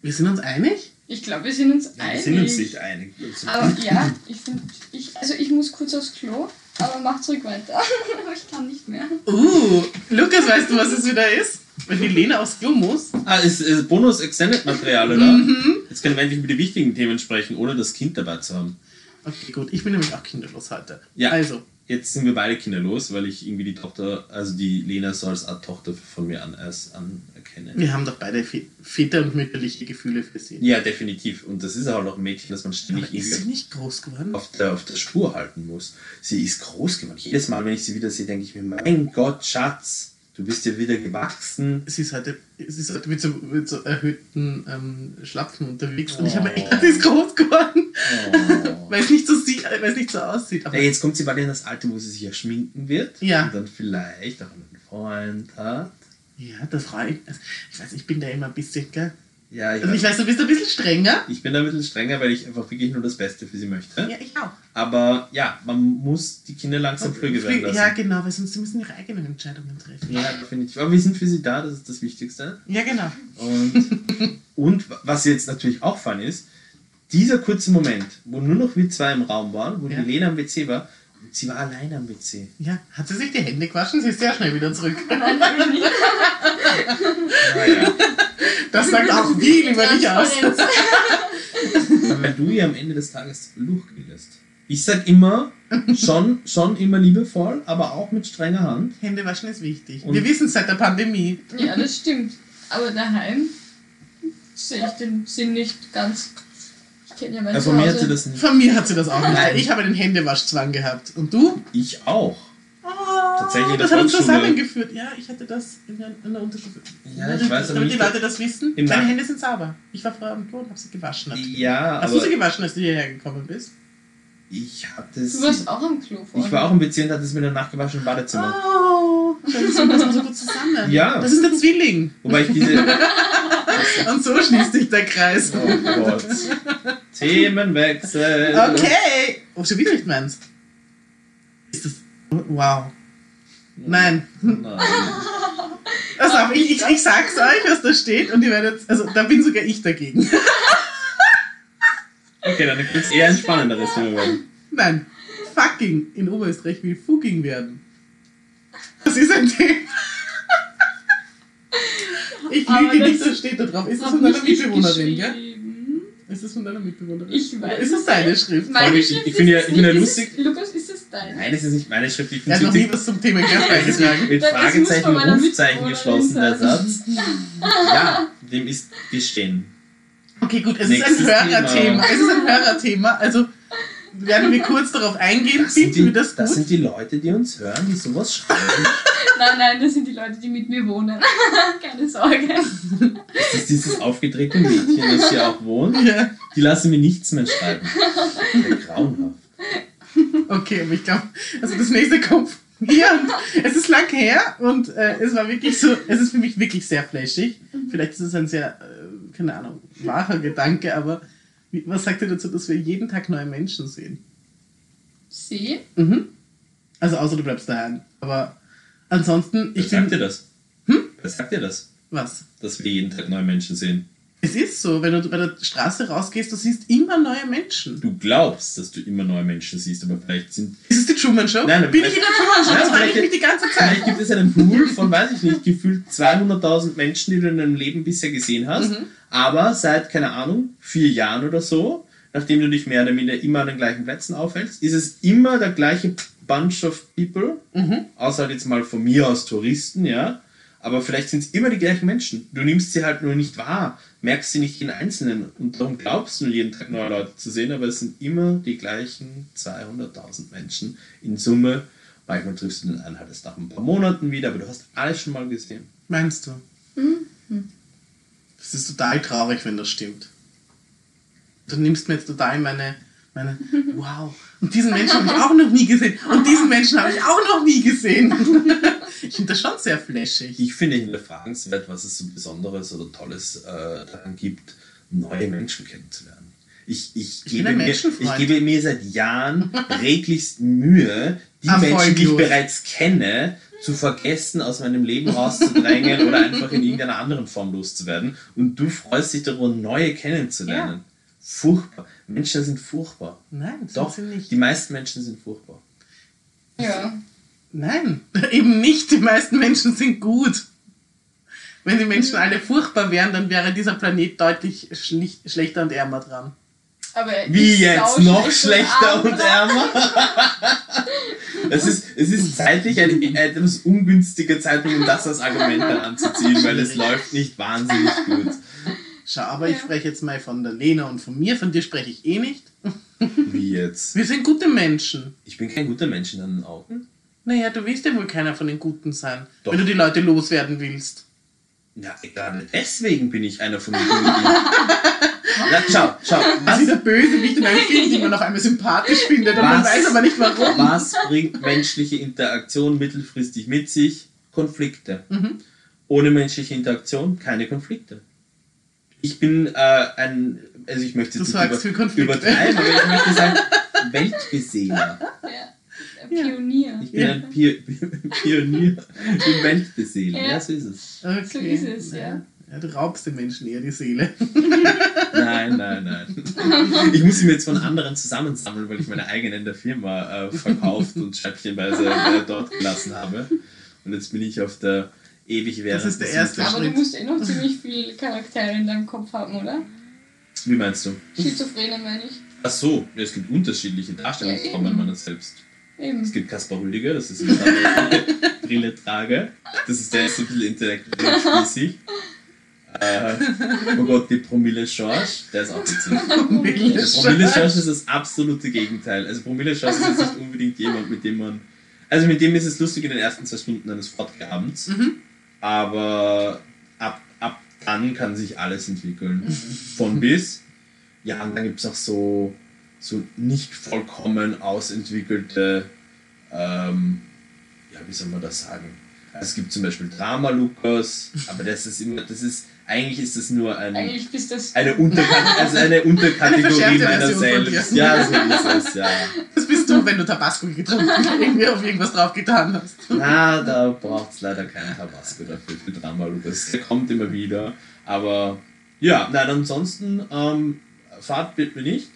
Wir sind uns einig? Ich glaube, wir sind uns Wir einig. sind uns nicht einig. Aber ja, ich finde, ich, also ich muss kurz aufs Klo, aber mach zurück weiter. aber ich kann nicht mehr. Uh, Lukas, weißt du, was es wieder ist? Wenn die Lena aufs Klo muss. Ah, ist, ist Bonus-Extended-Material, oder? Mhm. Jetzt können wir endlich über die wichtigen Themen sprechen, ohne das Kind dabei zu haben. Okay, gut. Ich bin nämlich auch kinderlos heute. Ja. Also, Jetzt sind wir beide kinderlos, weil ich irgendwie die Tochter, also die Lena so als Art Tochter von mir an, als anerkenne. wir haben doch beide Vä- Väter- und mütterliche Gefühle für sie. Ja, definitiv. Und das ist auch noch ein Mädchen, das man Aber ständig ist sie nicht groß geworden? auf der, auf der Spur halten muss. Sie ist groß geworden. Jedes Mal, wenn ich sie wieder sehe, denke ich mir, mein Gott, Schatz, du bist ja wieder gewachsen. Sie ist heute, sie ist heute mit, so, mit so erhöhten ähm, Schlapfen unterwegs und ich Oh. habe echt gedacht, sie ist groß geworden. Oh. Weil es nicht so sieht, weil es nicht so aussieht. Aber Ja, jetzt kommt sie bald in das Alter, wo sie sich ja schminken wird. Ja. Und dann vielleicht auch einen Freund hat. ja, das freue ich. Also, ich weiß, ich bin da immer ein bisschen, gell? Ja, ich, Also ich weiß, du bist ein bisschen strenger. ich bin da ein bisschen strenger, weil ich einfach wirklich nur das Beste für sie möchte. Ja, ich auch. Aber ja, man muss die Kinder langsam flügge werden lassen. Ja, genau, weil sonst sie müssen ihre eigenen Entscheidungen treffen. Ja, definitiv. Aber wir sind für sie da, das ist das Wichtigste. Ja, genau. Und, und was jetzt natürlich auch fun ist, dieser kurze Moment, wo nur noch wir zwei im Raum waren, wo Ja. die Lena am WC war, und sie war alleine am WC. Ja, hat sie sich die Hände gewaschen? Sie ist sehr schnell wieder zurück. Naja, Das sagt auch viel über dich aus. Weil du ja am Ende des Tages durchgehst. Ich sag immer, schon, schon immer liebevoll, aber auch mit strenger Hand. Hände waschen ist wichtig. Und- Wir wissen es seit der Pandemie. Ja, das stimmt. Aber daheim sehe ich den Sinn nicht ganz. Kenne ja von mir hat sie das nicht. Von mir hat sie das auch nicht. Nein. Ich habe den Händewaschzwang gehabt. Und du? Ich auch. Oh, Tatsächlich der das hat uns zusammengeführt. Ja, ich hatte das in der, in der Unterstufe. Ja, ich weiß aber Damit die Leute das wissen. im Deine Nach- Hände sind sauber. Ich war vorher am Klo und habe sie gewaschen. natürlich. Ja, Hast du sie gewaschen, als du hierher gekommen bist? ich hatte es. Du warst auch am Klo vorhin. Ich war auch im WC und hatte es mir danach gewaschen im Badezimmer. Oh, das das ist so gut zusammen. Ja. Das ist der Zwilling. Wobei ich diese. Und so schließt sich der Kreis. Oh Gott. Themenwechsel. Okay. Oh, schon wieder nicht meins. Ist das. Wow. Nein. Nein. Also, ich, ich, ich sag's euch, was da steht, und ihr werdet. Also, da bin sogar ich dagegen. Okay, dann wird es eher ein spannenderes Thema werden. Nein. Fucking in Oberösterreich will Fugging werden. Das ist ein Thema. Ich lüge das nicht, das steht da drauf. Ist das Hab von deiner Mitbewohnerin, gell? Ist das von deiner Mitbewohnerin? Ich weiß ist es das deine. Schrift? Meine Ich- Schrift ich finde ja- ist ich ja lustig- Ist es, Lukas, ist es dein? Nein, das ist nicht meine Schrift. Ich Er finde hat noch es nie was zum Thema Geld Mit Das muss Fragezeichen und Rufzeichen geschlossen, der. Satz. Ja, dem ist gestehen. Okay, gut, es Nächstes ist ein Hörerthema. Thema. Es ist ein Hörerthema. Also werden wir kurz darauf eingehen. Das sind, die, wir das das gut? sind die Leute, die uns hören, die sowas schreiben. Nein, nein, das sind die Leute, die mit mir wohnen. Keine Sorge. Das ist dieses aufgetretene Mädchen, das hier auch wohnt. ja. Die lassen mir nichts mehr schreiben. Ja, grauenhaft. Okay, aber ich glaube, also das nächste kommt. Und es ist lang her und äh, es war wirklich so, es ist für mich wirklich sehr flashig. Vielleicht ist es ein sehr, äh, keine Ahnung, wahrer Gedanke, aber was sagt ihr dazu, dass wir jeden Tag neue Menschen sehen? Sie? Mhm. Also außer du bleibst daheim. Aber ansonsten, Wer ich sagt dir finde, das? Hm? Wer sagt dir das? was? Dass wir jeden Tag neue Menschen sehen. Es ist so, wenn du bei der Straße rausgehst, du siehst immer neue Menschen. Du glaubst, dass du immer neue Menschen siehst, aber vielleicht sind. Ist es die Truman Show? Nein, Bin ich in der Truman Show? Das frage ich mich die ganze Zeit. Vielleicht gibt es einen Pool von, weiß ich nicht, gefühlt 200.000 Menschen, die du in deinem Leben bisher gesehen hast. Mhm. Aber seit, keine Ahnung, vier Jahren oder so, nachdem du dich mehr oder minder immer an den gleichen Plätzen aufhältst, ist es immer der gleiche Bunch of people. Mhm. Außer halt jetzt mal von mir aus Touristen, ja. Aber vielleicht sind es immer die gleichen Menschen. Du nimmst sie halt nur nicht wahr, merkst sie nicht in Einzelnen. Und darum glaubst du jeden Tag neue Leute zu sehen, aber es sind immer die gleichen 200.000 Menschen in Summe. Manchmal triffst du den einen halt erst nach ein paar Monaten wieder, aber du hast alles schon mal gesehen. Meinst du? Mhm. Das ist total traurig, wenn das stimmt. Du nimmst mir jetzt total meine, meine, wow. Und diesen Menschen habe ich auch noch nie gesehen. Und diesen Menschen habe ich auch noch nie gesehen. Ich finde das schon sehr flashig. Ich finde hinterfragenswert, was es so Besonderes oder Tolles äh, daran gibt, neue Menschen kennenzulernen. Ich, ich, bin gebe ein mir, ich gebe mir seit Jahren reglichst Mühe, die Ah, Menschen, die ich bereits kenne, zu vergessen, aus meinem Leben rauszudrängen oder einfach in irgendeiner anderen Form loszuwerden. Und du freust dich darüber, neue kennenzulernen. Furchtbar. Menschen sind furchtbar. Nein, das Doch, sind sie nicht. die meisten Menschen sind furchtbar. Ja. Nein, eben nicht. Die meisten Menschen sind gut. Wenn die Menschen alle furchtbar wären, dann wäre dieser Planet deutlich schlicht, schlechter und ärmer dran. Aber er Wie jetzt? Noch schlecht schlechter und ärmer? es, ist, es ist zeitlich ein etwas ungünstiger Zeitpunkt, um das als Argument dann anzuziehen, weil es läuft nicht wahnsinnig gut. Schau, aber ich Ja. spreche jetzt mal von der Lena und von mir, von dir spreche ich eh nicht. Wie jetzt? Wir sind gute Menschen. Ich bin kein guter Mensch in deinen Augen. Naja, du willst ja wohl keiner von den Guten sein, Doch. wenn du die Leute loswerden willst. Ja, gerade deswegen bin ich einer von den Guten. Na, schau, schau. Also Was, der Bösewicht in einem Film, den man auf einmal sympathisch findet und man weiß aber nicht warum. was bringt menschliche Interaktion mittelfristig mit sich? Konflikte. Mhm. Ohne menschliche Interaktion keine Konflikte. Ich bin äh, ein, also ich möchte sorgst nicht für Konflikte. übertreiben, aber ich möchte sagen, Weltbeseeler. Ja, Pionier. Ich bin Ja. ein Pier Pionier im Weltbeseelen. Ja. Ja, so ist es. Okay. So ist es, ja. ja. Du raubst den Menschen eher die Seele. Nein, nein, nein. Ich muss sie mir jetzt von anderen zusammensammeln, weil ich meine eigene in der Firma äh, verkauft und scheibchenweise äh, dort gelassen habe. Und jetzt bin ich auf der ewig währenden ist der erste Suche. Aber du Schritt. musst eh noch ziemlich viele Charaktere in deinem Kopf haben, oder? Wie meinst du? Schizophrene meine ich. Ach so, ja, es gibt unterschiedliche Darstellungsformen Ja, eben. meiner selbst. Eben. Es gibt Kaspar Rüdiger, das ist eine Brille trage. Das ist der so ein bisschen intellektuell spießig. Äh, oh Gott, die Promille George, der ist auch witzig. Der Promille George ist das absolute Gegenteil. Also Promille George ist jetzt nicht unbedingt jemand, mit dem man. Also mit dem ist es lustig in den ersten zwei Stunden eines Fortgabens. Mhm. Aber ab, ab dann kann sich alles entwickeln. Von bis. Ja, und dann gibt es auch so, so nicht vollkommen ausentwickelte, ähm, ja, wie soll man das sagen? Es gibt zum Beispiel Drama Lukas, aber das ist immer, das ist, eigentlich ist das nur ein, eine, Unterkat also eine Unterkategorie meiner selbst. Ja, so ist es, ja. Das bist du, wenn du Tabasco getrunken irgendwie auf irgendwas drauf getan hast. Na, da braucht es leider keinen Tabasco dafür, für Drama Lukas. Der kommt immer wieder. Aber ja, nein, ansonsten, ähm, Fahrt wird mir nicht.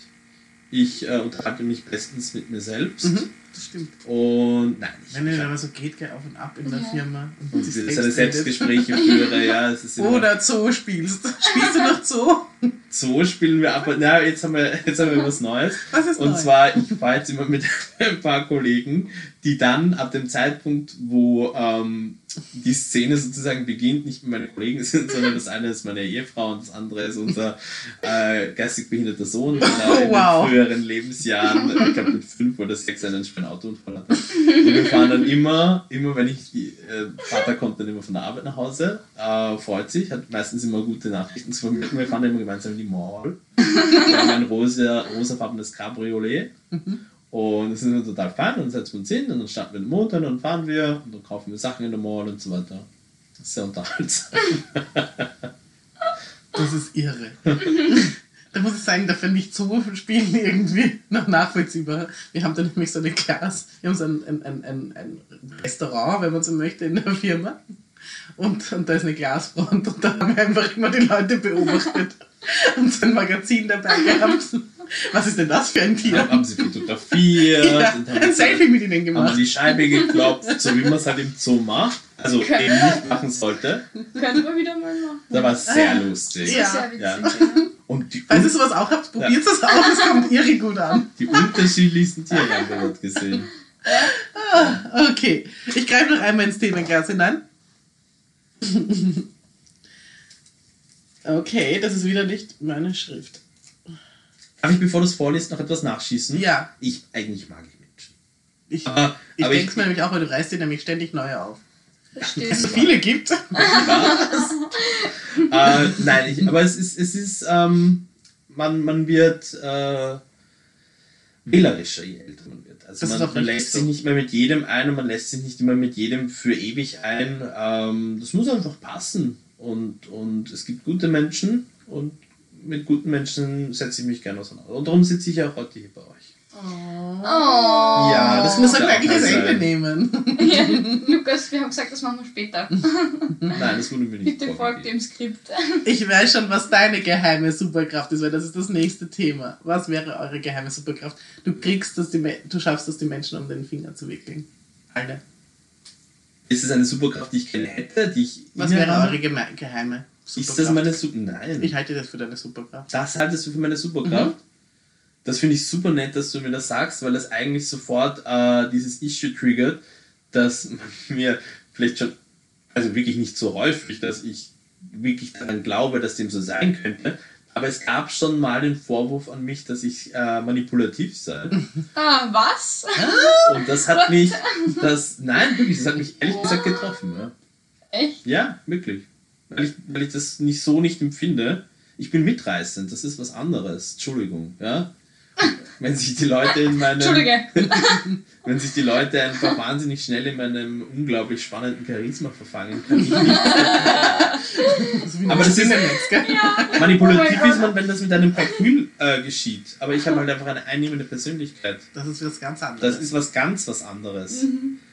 Ich äh, unterhalte mich bestens mit mir selbst. Mhm, das stimmt. Und nein, ich, Wenn es ich aber so geht, geh auf und ab in der Ja. Firma und, und seine. Selbstgespräche führe, ja, es ist immer, Oder Zoo spielst. Spielst du noch Zoo? so spielen wir ab. Na, jetzt haben wir, jetzt haben wir was Neues. Was ist Und neu? zwar, ich fahre jetzt immer mit ein paar Kollegen, die dann ab dem Zeitpunkt, wo ähm, die Szene sozusagen beginnt, nicht mehr meine Kollegen sind, sondern das eine ist meine Ehefrau und das andere ist unser äh, geistig behinderter Sohn, der Oh, in wow. den früheren Lebensjahren, ich glaube mit fünf oder sechs, einen schweren Autounfall hatte. Und wir fahren dann immer, immer wenn ich, äh, Vater kommt dann immer von der Arbeit nach Hause, äh, freut sich, hat meistens immer gute Nachrichten zu vermitteln, wir fahren dann immer gemeinsam in die Mall. Wir haben ein rosa, rosafarbenes Cabriolet. Und das ist total fein. Und dann setzen wir uns hin und dann starten wir den Motor und dann fahren wir und dann kaufen wir Sachen in der Mall und so weiter. Das ist sehr unterhaltsam. Das ist irre. da muss ich sagen, dafür nicht so spielen irgendwie noch nachvollziehbar. Wir haben da nämlich so eine Glas, wir haben so ein, ein, ein, ein, ein Restaurant, wenn man so möchte, in der Firma. Und, und da ist eine Glasfront und da haben wir einfach immer die Leute beobachtet und so ein Magazin dabei gehabt. Was ist denn das für ein Tier? Dann haben sie fotografiert Ja, haben, ein Selfie mit ihnen haben gemacht. die Scheibe geklopft, so wie man es halt im Zoo macht. Also eben nicht machen sollte. Können wir wieder mal machen. Da war es sehr lustig. Ja. Sehr witzig, Ja. ja. Und die, Falls ihr sowas auch habt, probiert es aus, es kommt irre gut an. die unterschiedlichsten Tiere haben wir dort gesehen. Okay, ich greife noch einmal ins Themenglas hinein. Okay, das ist wieder nicht meine Schrift. Darf ich, bevor du es vorliest, noch etwas nachschießen? Ja, Ich, eigentlich mag ich Menschen. ich, Aber, ich aber denke es mir nämlich auch, weil du reißt dir nämlich ständig neue auf. Verstehe. Es so viele gibt. Was? äh, nein, ich, aber es ist, es ist ähm, man, man wird äh, wählerischer, je älter man wird. Also Das ist man, auch man lässt so. sich nicht mehr mit jedem ein und man lässt sich nicht immer mit jedem für ewig ein. Ähm, das muss einfach passen. Und, und es gibt gute Menschen und mit guten Menschen setze ich mich gerne auseinander. Und darum sitze ich ja auch heute hier bei euch. Oh. Ja, Das muss er Ja, gleich das Ende nehmen. Ja, Lukas, wir haben gesagt, das machen wir später. Nein, das wurde mir nicht Bitte folgt dem Skript. Ich weiß schon, was deine geheime Superkraft ist, weil das ist das nächste Thema. Was wäre eure geheime Superkraft? Du kriegst das, du schaffst es, die Menschen um den Finger zu wickeln. Alle. Ist es eine Superkraft, die ich gerne hätte, die ich Was wäre eure geheime Superkraft? Ist das meine Super... Nein. Ich halte das für deine Superkraft. Das haltest du für meine Superkraft? das finde ich super nett, dass du mir das sagst, weil das eigentlich sofort äh, dieses Issue triggert, dass man mir vielleicht schon, also wirklich nicht so häufig, dass ich wirklich daran glaube, dass dem so sein könnte, aber es gab schon mal den Vorwurf an mich, dass ich äh, manipulativ sei. Ah, was? Und das hat mich, das, nein, wirklich, das hat mich ehrlich gesagt getroffen. Ja, Echt? ja wirklich. Weil ich, weil ich das nicht so nicht empfinde. Ich bin mitreißend, das ist was anderes. Entschuldigung, ja. Wenn sich die Leute in meinem, Entschuldige. wenn sich die Leute einfach wahnsinnig schnell in meinem unglaublich spannenden Charisma verfangen, kann ich nicht. Aber das ist- Spinnennetz, gell? Ja. Manipulativ Oh ist man, wenn das mit einem Kalkül äh, geschieht. Aber ich habe halt einfach eine einnehmende Persönlichkeit. Das ist was ganz anderes. Das ist was ganz was anderes.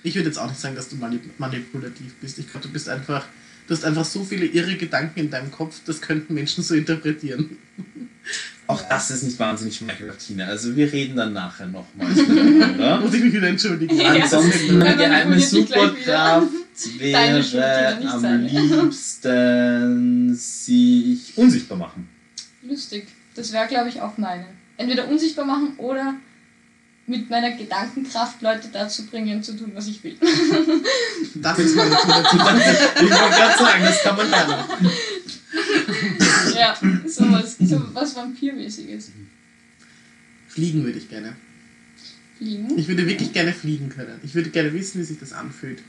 Ich würde jetzt auch nicht sagen, dass du manip manipulativ bist. Ich glaube, du bist einfach, du hast einfach so viele irre Gedanken in deinem Kopf, das könnten Menschen so interpretieren. Auch das ist nicht wahnsinnig Tina. Also wir reden dann nachher miteinander. Muss ich mich wieder entschuldigen. Ja. Ansonsten eine geheime Superkraft wäre am liebsten sich unsichtbar machen. Lustig. Das wäre, glaube ich, auch meine. Entweder unsichtbar machen oder mit meiner Gedankenkraft Leute dazu bringen, zu tun, was ich will. Das ist manipulativ. Ich wollte gerade sagen, das kann man lernen. ja, sowas, so was Vampirmäßiges. Fliegen würde ich gerne. Fliegen. Ich würde wirklich gerne fliegen können. Ich würde gerne wissen, wie sich das anfühlt.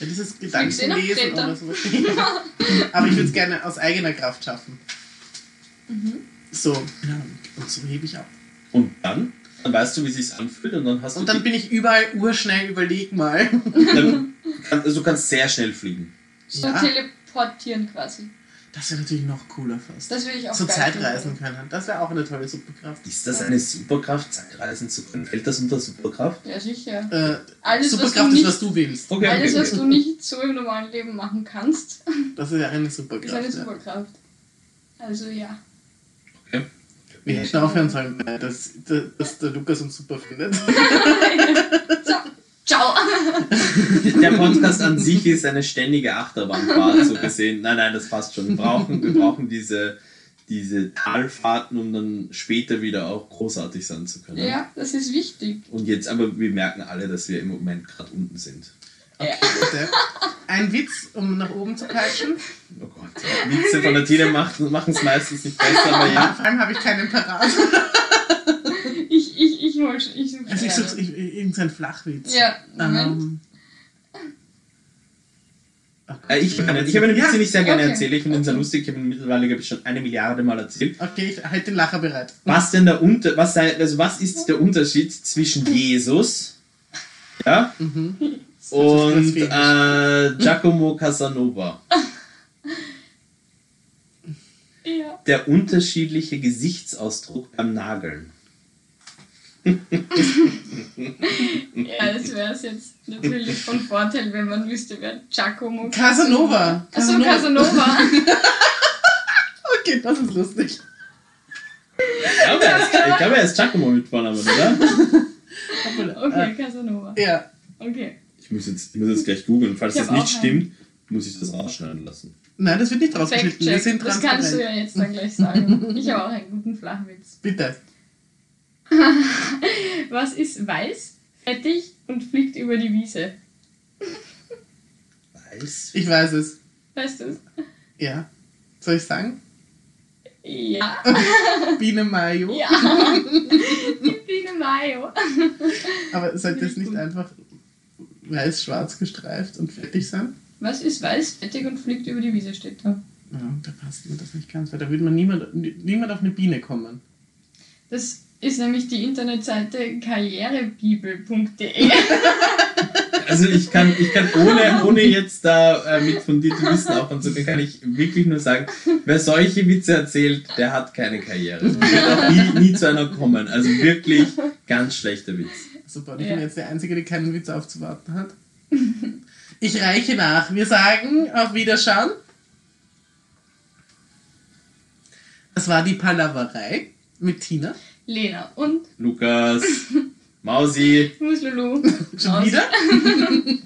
Ja, dieses nach Gedankenlesen oder sowas. Aber ich würde es gerne aus eigener Kraft schaffen. Mhm. So, ja, und so hebe ich ab. Und dann? Dann weißt du, wie es sich anfühlt und dann hast du. Und dann bin ich überall urschnell, überleg mal. dann kann, also du kannst sehr schnell fliegen. So Ja. teleportieren quasi. Das wäre natürlich noch cooler fast. Das will ich auch so geil Zeitreisen finden. können. Das wäre auch eine tolle Superkraft. Ist das eine Superkraft, Zeitreisen zu können? Fällt das unter Superkraft? Ja, sicher. Äh, Alles, was Superkraft du ist, nicht- was du willst. Okay, Alles, okay, was du nicht so im normalen Leben machen kannst, Das ist ja eine ist Superkraft. eine ja. Superkraft. Also ja. Wir hätten aufhören sollen, äh, dass, dass der Lukas uns super findet. So, ciao. Der Podcast an sich ist eine ständige Achterbahnfahrt, so gesehen. Nein, nein, das passt schon. Wir brauchen, wir brauchen diese, diese Talfahrten, um dann später wieder auch großartig sein zu können. Ja, das ist wichtig. Und jetzt, aber wir merken alle, dass wir im Moment gerade unten sind. Okay, bitte. Ein Witz, um nach oben zu peitschen. Oh Gott. Witze von der Tina machen es meistens nicht besser, aber ja. Vor allem habe ich keinen parat. Ich, ich, ich hol schon. Ich suche Also ich suche ich, irgendein Flachwitz. Ja, Moment. Ähm, oh Gott, Äh, Ich, ich habe einen Witz, Ja, den ich sehr gerne okay. erzähle. Ich finde ihn sehr Okay. lustig. Ich habe ihn mittlerweile, glaube ich, schon eine Milliarde Mal erzählt. Okay, ich halte den Lacher bereit. Was denn der Unter was sei, also was ist der Unterschied zwischen Jesus ja, Mhm. Und äh, Giacomo Casanova? Ja. Der unterschiedliche Gesichtsausdruck beim Nageln. ja, das wäre es jetzt natürlich von Vorteil, wenn man wüsste, wer Giacomo Casanova. Achso, Casanova. Okay, das ist lustig. Ich glaube, er ist, er Giacomo mit Vornamen, oder? Okay, Casanova. Äh, ja. Okay. Ich muss jetzt, ich muss jetzt gleich googeln. Falls Ich das nicht stimmt, muss ich das rausschneiden lassen. Nein, das wird nicht rausgeschnitten. Wir sind Das kannst du ja jetzt dann gleich sagen. Ich habe auch einen guten Flachwitz. Bitte. Was ist weiß, fettig und fliegt über die Wiese? Weiß. Ich weiß es. Weißt du es? Ja. Soll ich sagen? Ja. Biene Mayo. Ja. Die Biene Mayo. Aber sollte es nicht gut. einfach weiß-schwarz gestreift und fertig sein? Was ist weiß, fettig und fliegt über die Wiese, steht da. Ja, da passt mir das nicht ganz, weil da würde man niemand, niemand auf eine Biene kommen. Das ist nämlich die Internetseite karrierebibel.de. Also ich kann, ich kann ohne, ohne jetzt da äh, mit fundiertem Wissen können, kann ich wirklich nur sagen, wer solche Witze erzählt, der hat keine Karriere. Es wird auch nie, nie zu einer kommen. Also wirklich ganz schlechter Witz. Super, ich Ja. bin jetzt der Einzige, der keinen Witz aufzuwarten hat. Ich reiche nach. Wir sagen auf Wiederschauen. Das war die Palaverei mit Tina. Lena und Lukas, Mausi, Muslulu. Schon wieder?